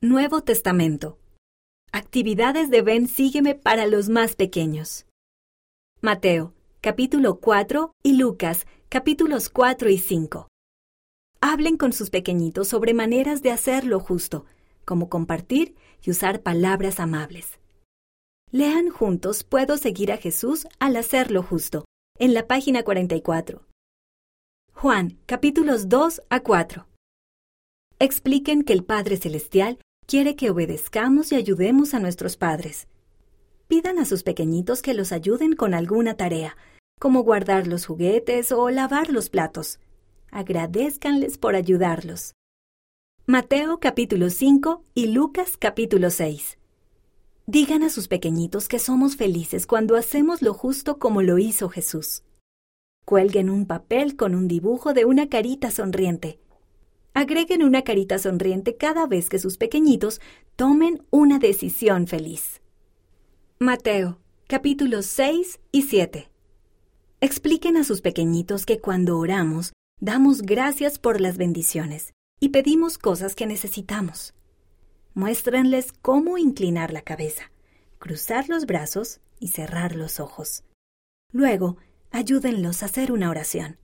Nuevo Testamento. Actividades de Ven Sígueme para los más pequeños. Mateo, capítulo 4 y Lucas, capítulos 4 y 5. Hablen con sus pequeñitos sobre maneras de hacer lo justo, como compartir y usar palabras amables. Lean juntos Puedo seguir a Jesús al hacer lo justo, en la página 44. Juan, capítulos 2 a 4. Expliquen que el Padre Celestial quiere que obedezcamos y ayudemos a nuestros padres. Pidan a sus pequeñitos que los ayuden con alguna tarea, como guardar los juguetes o lavar los platos. Agradezcanles por ayudarlos. Mateo capítulo 5 y Lucas capítulo 6. Digan a sus pequeñitos que somos felices cuando hacemos lo justo como lo hizo Jesús. Cuelguen un papel con un dibujo de una carita sonriente. Agreguen una carita sonriente cada vez que sus pequeñitos tomen una decisión feliz. Mateo, capítulos 6 y 7. Expliquen a sus pequeñitos que cuando oramos, damos gracias por las bendiciones y pedimos cosas que necesitamos. Muéstrenles cómo inclinar la cabeza, cruzar los brazos y cerrar los ojos. Luego, ayúdenlos a hacer una oración.